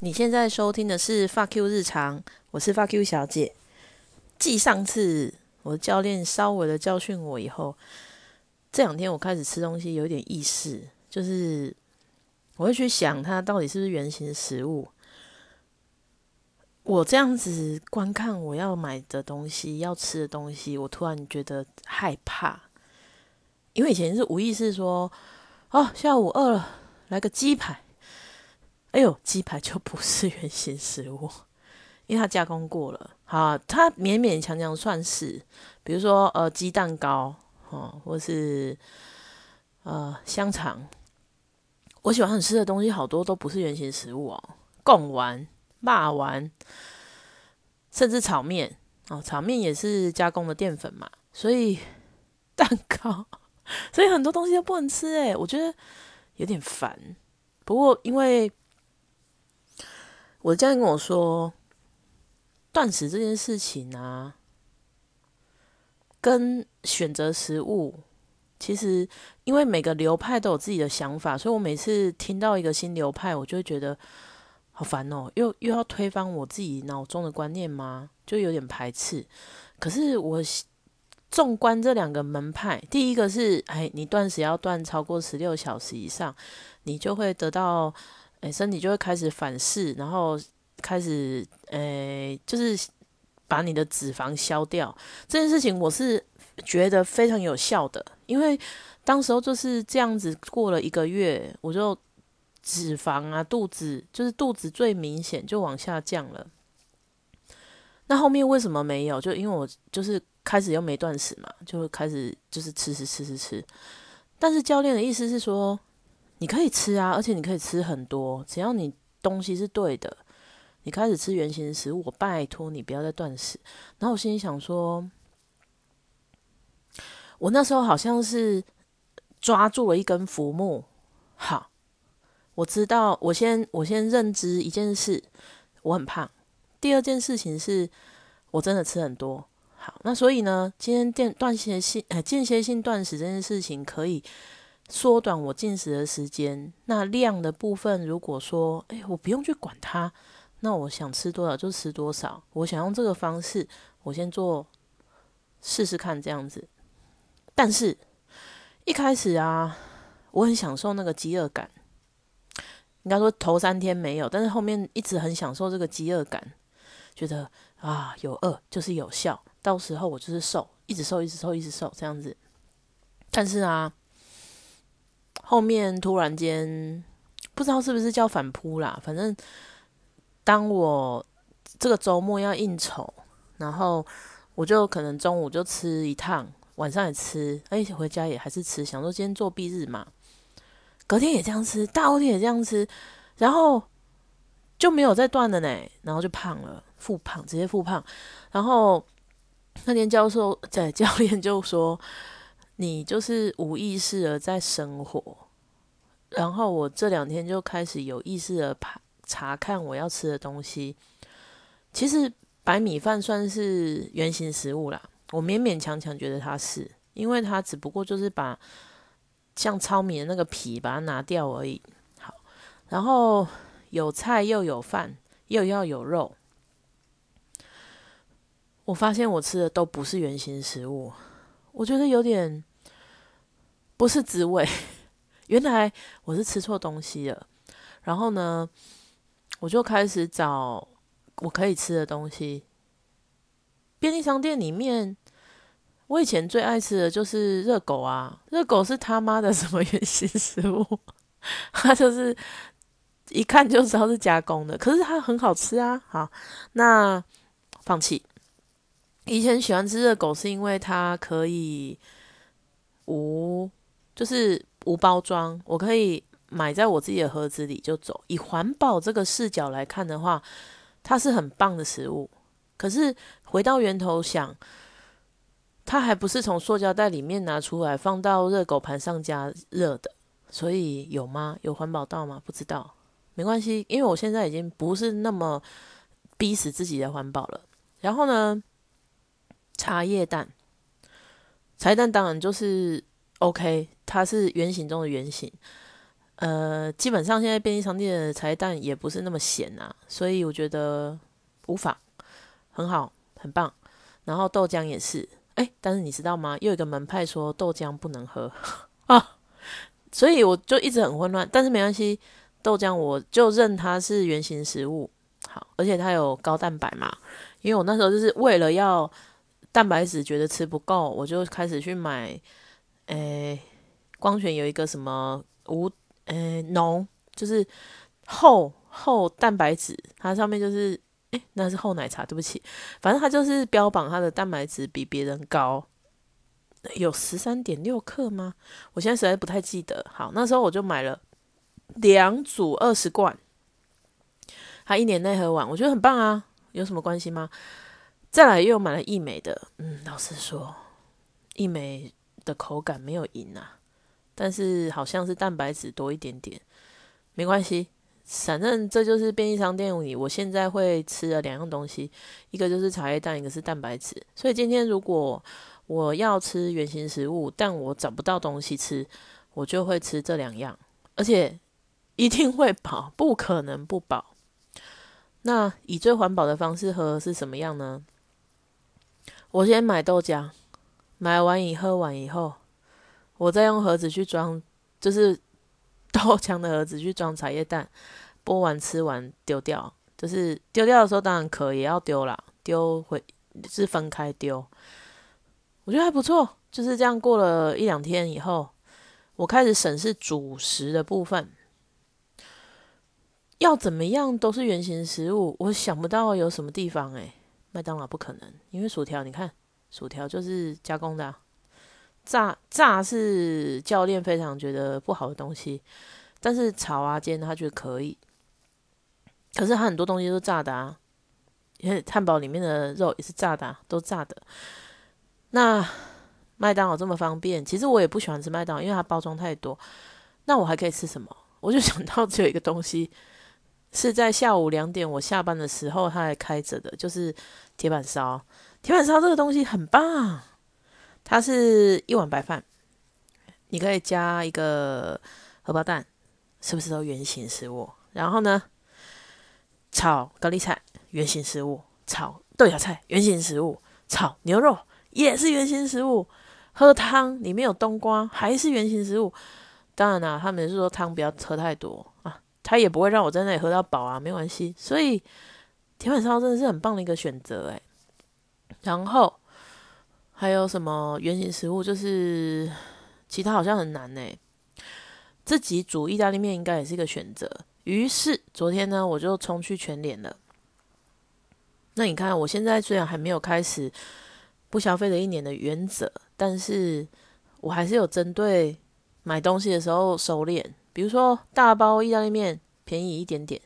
你现在收听的是《发 Q 日常》，我是发 Q 小姐。继上次我的教练稍微的教训我以后，这两天我开始吃东西有点意识，就是我会去想它到底是不是原型食物。我这样子观看我要买的东西、要吃的东西，我突然觉得害怕，因为以前是无意识说：“哦，下午饿了，来个鸡排。”哎呦，鸡排就不是原型食物，因为它加工过了。好，它勉勉强强算是，比如说呃鸡蛋糕哦，或是呃香肠。我喜欢吃的东西好多都不是原型食物哦，贡丸、骂丸，甚至炒面哦，炒面也是加工的淀粉嘛，所以蛋糕，所以很多东西都不能吃诶，我觉得有点烦。不过因为我的教练跟我说，断食这件事情啊，跟选择食物，其实因为每个流派都有自己的想法，所以我每次听到一个新流派，我就会觉得好烦哦，又又要推翻我自己脑中的观念吗？就有点排斥。可是我纵观这两个门派，第一个是，哎，你断食要断超过十六小时以上，你就会得到。哎，身体就会开始反噬，然后开始，诶，就是把你的脂肪消掉。这件事情我是觉得非常有效的，因为当时候就是这样子过了一个月，我就脂肪啊，肚子就是肚子最明显就往下降了。那后面为什么没有？就因为我就是开始又没断食嘛，就开始就是吃吃吃吃吃。但是教练的意思是说。你可以吃啊，而且你可以吃很多，只要你东西是对的。你开始吃原形食物，我拜托你不要再断食。然后我心里想说，我那时候好像是抓住了一根浮木。好，我知道，我先我先认知一件事，我很胖。第二件事情是我真的吃很多。好，那所以呢，今天电断歇性呃间歇性断食这件事情可以。缩短我进食的时间，那量的部分，如果说，哎，我不用去管它，那我想吃多少就吃多少。我想用这个方式，我先做试试看这样子。但是，一开始啊，我很享受那个饥饿感。应该说头三天没有，但是后面一直很享受这个饥饿感，觉得啊，有饿就是有效，到时候我就是瘦，一直瘦，一直瘦，一直瘦这样子。但是啊。后面突然间不知道是不是叫反扑啦，反正当我这个周末要应酬，然后我就可能中午就吃一趟，晚上也吃，哎，回家也还是吃，想说今天做蔽日嘛，隔天也这样吃，大后天也这样吃，然后就没有再断了呢，然后就胖了，复胖，直接复胖，然后那天教授在教练就说。你就是无意识的在生活，然后我这两天就开始有意识的查查看我要吃的东西。其实白米饭算是原形食物啦，我勉勉强强觉得它是，因为它只不过就是把像糙米的那个皮把它拿掉而已。好，然后有菜又有饭，又要有肉。我发现我吃的都不是原形食物。我觉得有点不是滋味，原来我是吃错东西了。然后呢，我就开始找我可以吃的东西。便利商店里面，我以前最爱吃的就是热狗啊，热狗是他妈的什么 原形食物？它就是一看就知道是加工的，可是它很好吃啊。好，那放弃。以前喜欢吃热狗，是因为它可以无，就是无包装，我可以买在我自己的盒子里就走。以环保这个视角来看的话，它是很棒的食物。可是回到源头想，它还不是从塑胶袋里面拿出来放到热狗盘上加热的，所以有吗？有环保到吗？不知道，没关系，因为我现在已经不是那么逼死自己的环保了。然后呢？茶叶蛋，茶叶蛋当然就是 OK，它是圆形中的圆形。呃，基本上现在便利商店的茶叶蛋也不是那么咸啊，所以我觉得无妨，很好，很棒。然后豆浆也是，哎，但是你知道吗？又有一个门派说豆浆不能喝啊，所以我就一直很混乱。但是没关系，豆浆我就认它是圆形食物，好，而且它有高蛋白嘛。因为我那时候就是为了要蛋白质，觉得吃不够，我就开始去买，诶，光泉有一个什么无，诶，浓，就是厚厚蛋白质，它上面就是。诶，那是厚奶茶，对不起，反正它就是标榜它的蛋白质比别人高，有十三点六克吗？我现在实在不太记得。好，那时候我就买了两组二十罐，它一年内喝完，我觉得很棒啊。有什么关系吗？再来又买了益美的，嗯，老实说，益美的口感没有赢啊，但是好像是蛋白质多一点点，没关系。反正这就是便利商店里我现在会吃的两样东西，一个就是茶叶蛋，一个是蛋白质。所以今天如果我要吃原形食物，但我找不到东西吃，我就会吃这两样，而且一定会饱，不可能不饱。那以最环保的方式喝是什么样呢？我先买豆浆，买完以喝完以后，我再用盒子去装，就是。豆浆的盒子去装茶叶蛋，剥完吃完丢掉，就是丢掉的时候当然壳也要丢啦，丢回是分开丢。我觉得还不错，就是这样过了一两天以后，我开始审视主食的部分，要怎么样都是原形食物，我想不到有什么地方诶，麦当劳不可能，因为薯条你看，薯条就是加工的。炸炸是教练非常觉得不好的东西，但是炒啊煎他觉得可以。可是他很多东西都炸的啊，因为汉堡里面的肉也是炸的，都炸的。那麦当劳这么方便，其实我也不喜欢吃麦当劳，因为它包装太多。那我还可以吃什么？我就想到只有一个东西是在下午两点我下班的时候它还开着的，就是铁板烧。铁板烧这个东西很棒。它是一碗白饭，你可以加一个荷包蛋，是不是都圆形食物？然后呢，炒高丽菜，圆形食物；炒豆芽菜，圆形食物；炒牛肉也是圆形食物。喝汤里面有冬瓜，还是圆形食物。当然啦，他们是说汤不要喝太多啊，他也不会让我在那里喝到饱啊，没关系。所以铁板烧真的是很棒的一个选择诶。然后。还有什么原型食物？就是其他好像很难呢。自己煮意大利面应该也是一个选择。于是昨天呢，我就冲去全联了。那你看，我现在虽然还没有开始不消费的一年的原则，但是我还是有针对买东西的时候收敛。比如说大包意大利面便宜一点点，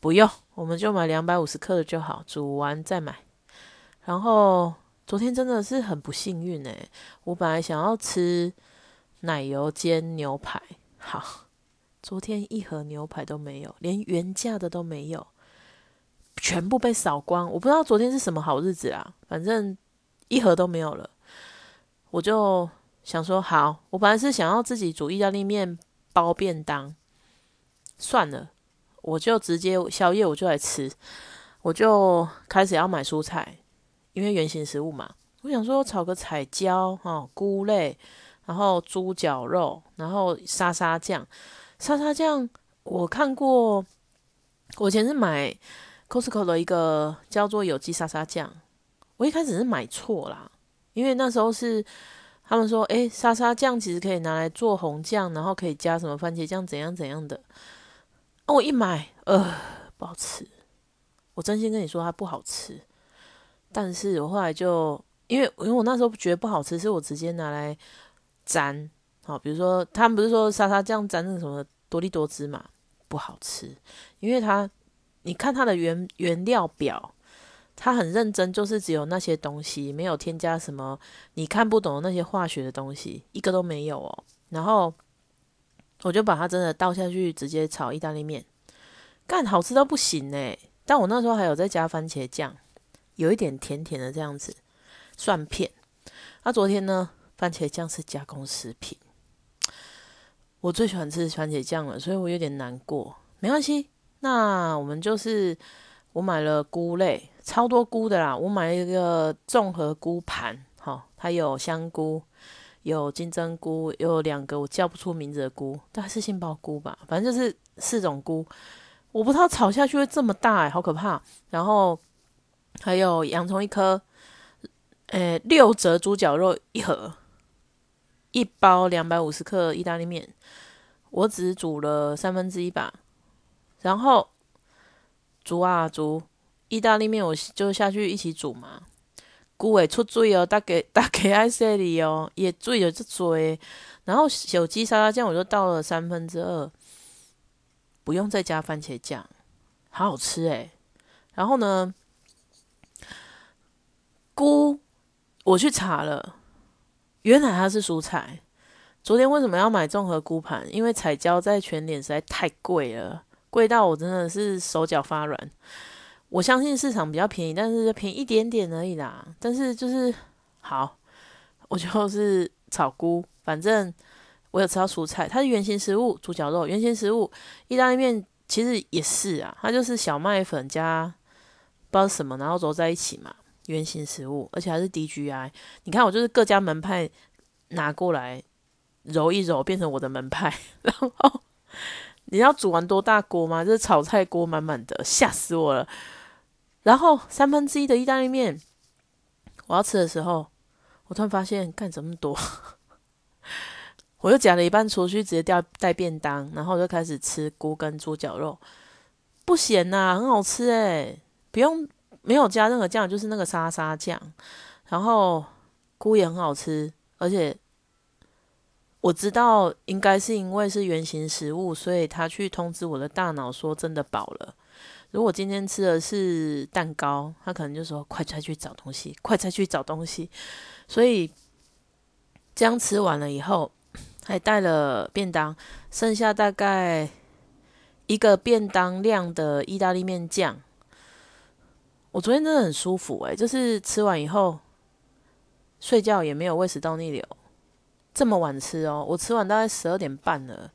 不用，我们就买两百五十克的就好，煮完再买。然后。昨天真的是很不幸运诶，我本来想要吃奶油煎牛排，好，昨天一盒牛排都没有，连原价的都没有，全部被扫光。我不知道昨天是什么好日子啊，反正一盒都没有了。我就想说，好，我本来是想要自己煮意大利面包便当，算了，我就直接宵夜我就来吃，我就开始要买蔬菜。因为原形食物嘛，我想说炒个彩椒哈，菇类，然后猪脚肉，然后沙沙酱，沙沙酱我看过，我以前是买 Costco 的一个叫做有机沙沙酱，我一开始是买错啦，因为那时候是他们说，诶，沙沙酱其实可以拿来做红酱，然后可以加什么番茄酱怎样怎样的，我一买，呃，不好吃，我真心跟你说它不好吃。但是我后来就，因为因为我那时候觉得不好吃，是我直接拿来沾，好，比如说他们不是说沙沙酱沾那个什么多利多汁嘛，不好吃，因为它，你看它的原原料表，它很认真，就是只有那些东西，没有添加什么你看不懂的那些化学的东西，一个都没有哦。然后我就把它真的倒下去，直接炒意大利面，干好吃到不行诶。但我那时候还有在加番茄酱。有一点甜甜的这样子，蒜片。那昨天呢？番茄酱是加工食品。我最喜欢吃番茄酱了，所以我有点难过。没关系，那我们就是我买了菇类，超多菇的啦。我买了一个综合菇盘，好，它有香菇，有金针菇，有两个我叫不出名字的菇，大概是杏鲍菇吧，反正就是四种菇。我不知道炒下去会这么大，哎，好可怕。然后还有洋葱一颗，诶，六折猪脚肉一盒。一包两百五十克意大利面，我只煮了三分之一吧。然后煮啊煮，意大利面我就下去一起煮嘛。菇会出水哦，大家大家爱洗哩哦，也水有这多。然后有机沙拉酱我就倒了三分之二，不用再加番茄酱，好好吃诶。然后呢，菇我去查了。原来它是蔬菜。昨天为什么要买综合菇盘？因为彩椒在全脸实在太贵了，贵到我真的是手脚发软。我相信市场比较便宜，但是便宜一点点而已啦。但是就是好，我就是炒菇。反正我有吃到蔬菜，它是圆形食物，猪脚肉圆形食物。意大利面其实也是啊，它就是小麦粉加不知道什么，然后揉在一起嘛。圆形食物，而且还是 DGI。你看，我就是各家门派拿过来揉一揉，变成我的门派。然后 你要煮完多大锅吗？就是炒菜锅满满的，吓死我了。然后三分之一的意大利面，我要吃的时候，我突然发现干这么多，我又夹了一半出去，直接掉带便当，然后我就开始吃菇跟猪脚肉，不咸呐，很好吃诶，不用。没有加任何酱，就是那个沙沙酱，然后菇也很好吃，而且我知道应该是因为是原形食物，所以他去通知我的大脑说真的饱了。如果今天吃的是蛋糕，他可能就说快再去找东西，快再去找东西。所以这样吃完了以后，还带了便当，剩下大概一个便当量的意大利面酱。我昨天真的很舒服诶，就是吃完以后睡觉也没有胃食道逆流，这么晚吃哦，我吃完大概十二点半了，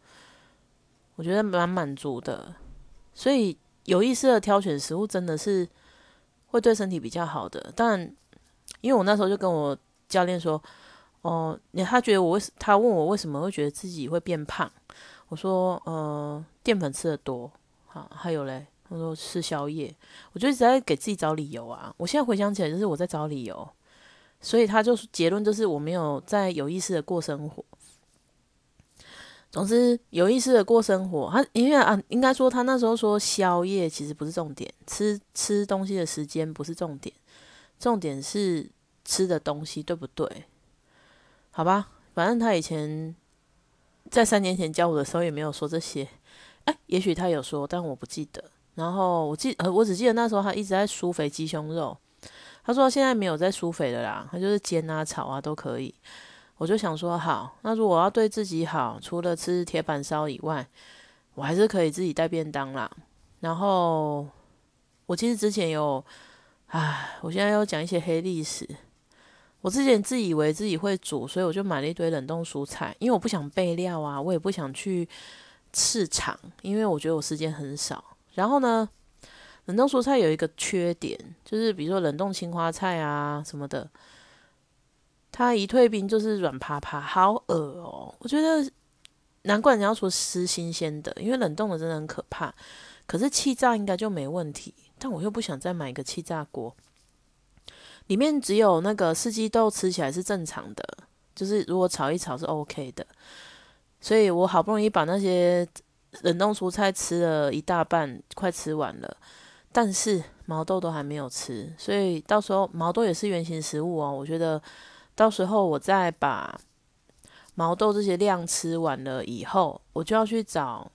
我觉得蛮满足的。所以有意识的挑选食物真的是会对身体比较好的。当然，因为我那时候就跟我教练说，哦，他觉得我为他问我为什么会觉得自己会变胖，我说，呃，淀粉吃的多，好，还有嘞。他说吃宵夜，我就一直在给自己找理由啊。我现在回想起来，就是我在找理由，所以他就结论就是我没有在有意识的过生活。总之，有意识的过生活，他因为啊，应该说他那时候说宵夜其实不是重点，吃吃东西的时间不是重点，重点是吃的东西对不对？好吧，反正他以前在三年前教我的时候也没有说这些，哎，也许他有说，但我不记得。然后我记呃，我只记得那时候他一直在酥肥鸡胸肉，他说现在没有在酥肥的啦，他就是煎啊炒啊都可以。我就想说好，那如果要对自己好，除了吃铁板烧以外，我还是可以自己带便当啦。然后我其实之前有，唉，我现在要讲一些黑历史。我之前自以为自己会煮，所以我就买了一堆冷冻蔬菜，因为我不想备料啊，我也不想去市场，因为我觉得我时间很少。然后呢，冷冻蔬菜有一个缺点，就是比如说冷冻青花菜啊什么的，它一退冰就是软趴趴，好恶哦！我觉得难怪人家说吃新鲜的，因为冷冻的真的很可怕。可是气炸应该就没问题，但我又不想再买一个气炸锅，里面只有那个四季豆，吃起来是正常的，就是如果炒一炒是 OK 的。所以我好不容易把那些。冷冻蔬菜吃了一大半，快吃完了，但是毛豆都还没有吃，所以到时候毛豆也是原型食物哦。我觉得到时候我再把毛豆这些量吃完了以后，我就要去找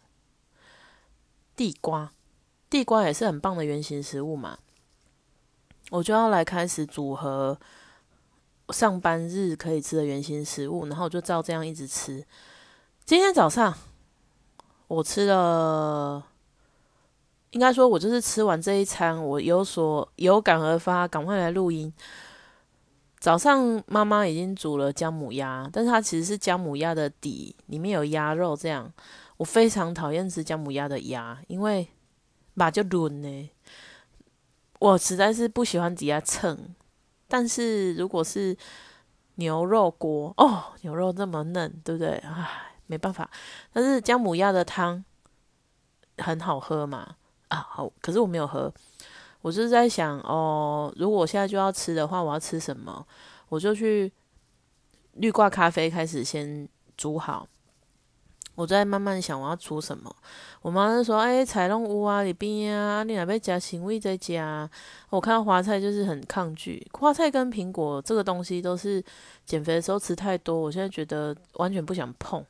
地瓜，地瓜也是很棒的原型食物嘛。我就要来开始组合上班日可以吃的原型食物，然后我就照这样一直吃。今天早上。我吃了，应该说，我就是吃完这一餐，我有所有感而发，赶快来录音。早上妈妈已经煮了姜母鸭，但是它其实是姜母鸭的底，里面有鸭肉。这样，我非常讨厌吃姜母鸭的鸭，因为把就软呢。我实在是不喜欢底下蹭。但是如果是牛肉锅哦，牛肉这么嫩，对不对？唉，没办法。但是姜母鸭的汤很好喝嘛？啊，好，可是我没有喝。我就是在想哦，如果我现在就要吃的话，我要吃什么？我就去绿挂咖啡开始先煮好，我再慢慢想我要煮什么。我妈就说：“哎，菜拢有啊，里边啊，你哪要加青味再加。”我看到花菜就是很抗拒，花菜跟苹果这个东西都是减肥的时候吃太多，我现在觉得完全不想碰。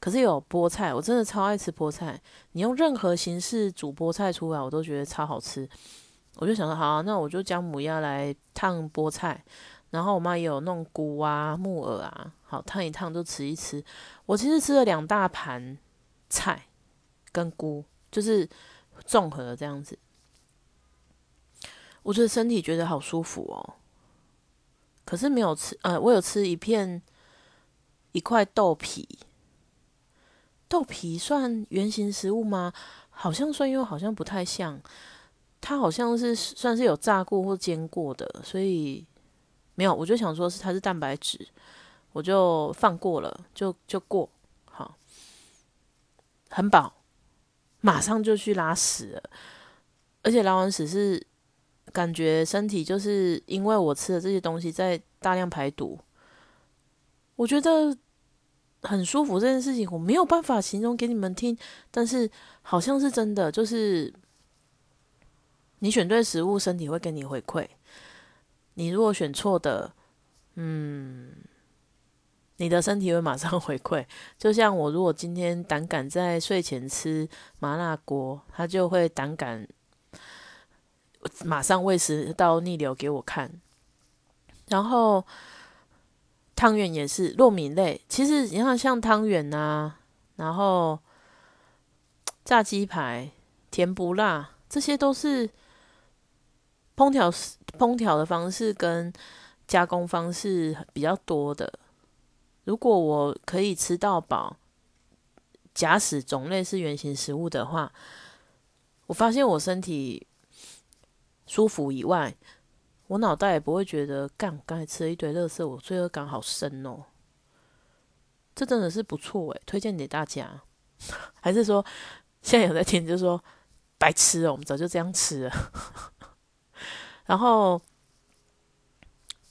可是有菠菜，我真的超爱吃菠菜。你用任何形式煮菠菜出来，我都觉得超好吃。我就想说，好，那我就将母鸭来烫菠菜，然后我妈也有弄菇啊、木耳啊，好烫一烫就吃一吃。我其实吃了两大盘菜跟菇，就是综合这样子。我觉得身体觉得好舒服哦。可是没有吃，呃，我有吃一片一块豆皮。豆皮算圆形食物吗？好像算，又好像不太像。它好像是算是有炸过或煎过的，所以没有。我就想说是它是蛋白质，我就放过了，就就过好，很饱，马上就去拉屎了。而且拉完屎是感觉身体就是因为我吃的这些东西在大量排毒，我觉得很舒服。这件事情我没有办法形容给你们听，但是好像是真的，就是。你选对食物，身体会给你回馈。你如果选错的，嗯，你的身体会马上 回馈。就像我，如果今天胆敢在睡前吃麻辣锅，他就会胆敢马上胃食道逆流给我看。然后汤圆也是糯米类，其实你看像汤圆啊，然后炸鸡排、甜不辣，这些都是。烹调烹调的方式跟加工方式比较多的。如果我可以吃到饱，假使种类是原形食物的话，我发现我身体舒服以外，我脑袋也不会觉得干。刚才吃了一堆垃圾，我罪恶感好深哦。这真的是不错诶，推荐给大家。还是说现在有在听，就说白吃哦，我们早就这样吃了。然后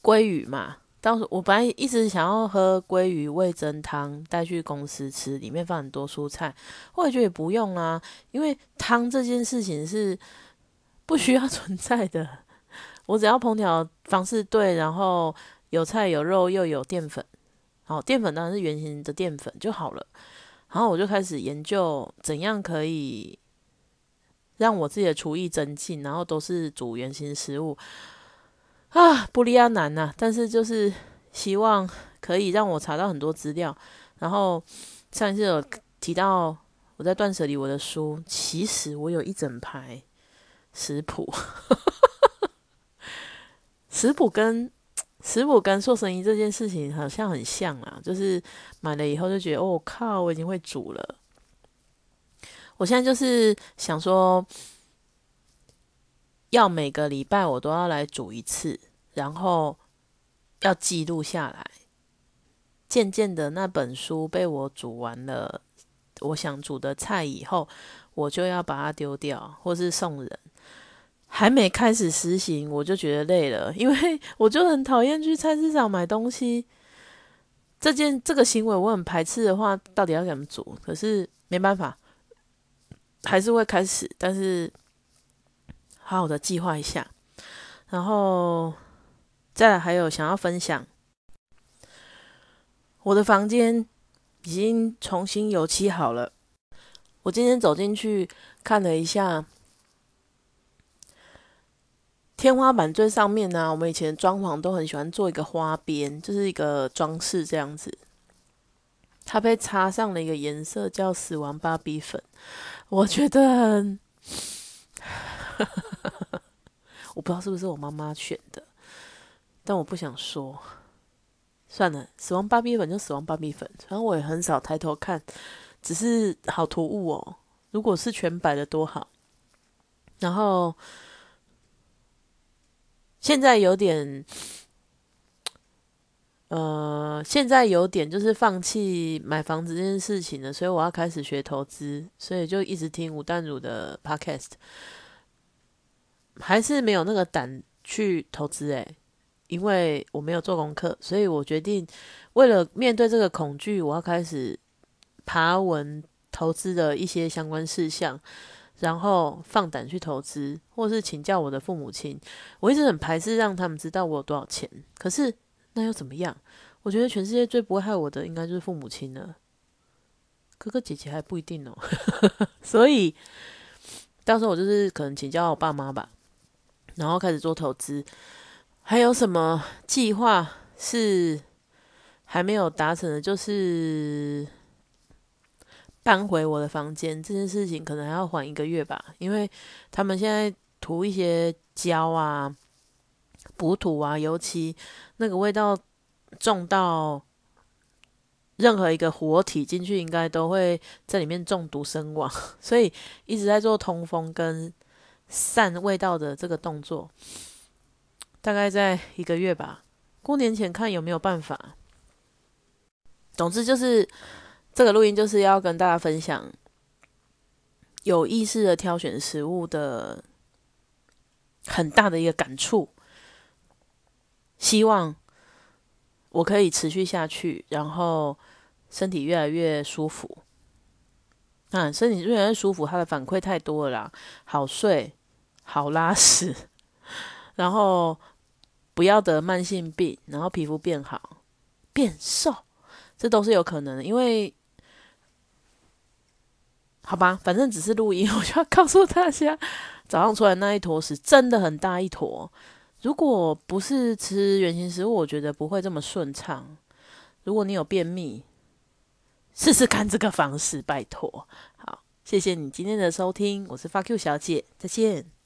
鲑鱼嘛，当时我本来一直想要喝鲑鱼味增汤带去公司吃，里面放很多蔬菜。后来觉得也不用啊，因为汤这件事情是不需要 存在的。我只要烹调方式对，然后有菜有肉又有淀粉，好淀粉当然是圆形的淀粉就好了。然后我就开始研究怎样可以。让我自己的厨艺增进，然后都是煮圆形食物啊，不利亚难呐。但是就是希望可以让我查到很多资料。然后上一次有提到我在断舍离我的书，其实我有一整排食谱，食谱跟食谱跟做生意这件事情好像很像啊，就是买了以后就觉得哦靠，我已经会煮了。我现在就是想说，要每个礼拜我都要来煮一次，然后要记录下来。渐渐的，那本书被我煮完了，我想煮的菜以后，我就要把它丢掉，或是送人。还没开始实行，我就觉得累了，因为 我就很讨厌去菜市场买东西。这件这个行为我很排斥的话，到底要怎么煮？可是没办法。还是会开始，但是好好的计划一下，然后再来还有想要分享，我的房间已经重新油漆好了。我今天走进去看了一下，天花板最上面呢，我们以前装潢都很喜欢做一个花边，就是一个装饰这样子。它被擦上了一个颜色叫死亡芭比粉。我觉得，我不知道是不是我妈妈选的，但我不想说。算了，死亡芭比粉就死亡芭比粉，反正我也很少抬头看，只是好突兀哦。如果是全白的多好。然后现在有点，呃，现在有点就是放弃买房子这件事情了，所以我要开始学投资，所以就一直听吴淡如的 podcast，还是没有那个胆去投资诶。因为我没有做功课，所以我决定为了面对这个恐惧，我要开始爬文投资的一些相关事项，然后放胆去投资，或是请教我的父母亲。我一直很排斥让他们知道我有多少钱，可是那又怎么样？我觉得全世界最不会害我的，应该就是父母亲了。哥哥姐姐还不一定哦。所以到时候我就是可能请教我爸妈吧，然后开始做投资。还有什么计划是还没有达成的？就是搬回我的房间这件事情，可能还要缓一个月吧。因为他们现在涂一些胶啊、补土啊、尤其，那个味道重到任何一个活体进去，应该都会在里面中毒身亡。所以一直在做通风跟散味道的这个动作。大概在一个月吧，过年前看有没有办法。总之就是这个录音就是要跟大家分享有意识的挑选食物的很大的一个感触，希望我可以持续下去，然后身体越来越舒服。啊，身体越来越舒服，他的反馈太多了啦，好睡，好拉屎，然后。不要得慢性病，然后皮肤变好、变瘦，这都是有可能的。因为，好吧，反正只是录音，我就要告诉大家，早上出来那一坨屎真的很大一坨。如果不是吃原型食物，我觉得不会这么顺畅。如果你有便秘，试试看这个方式，拜托。好，谢谢你今天的收听，我是发 Q 小姐，再见。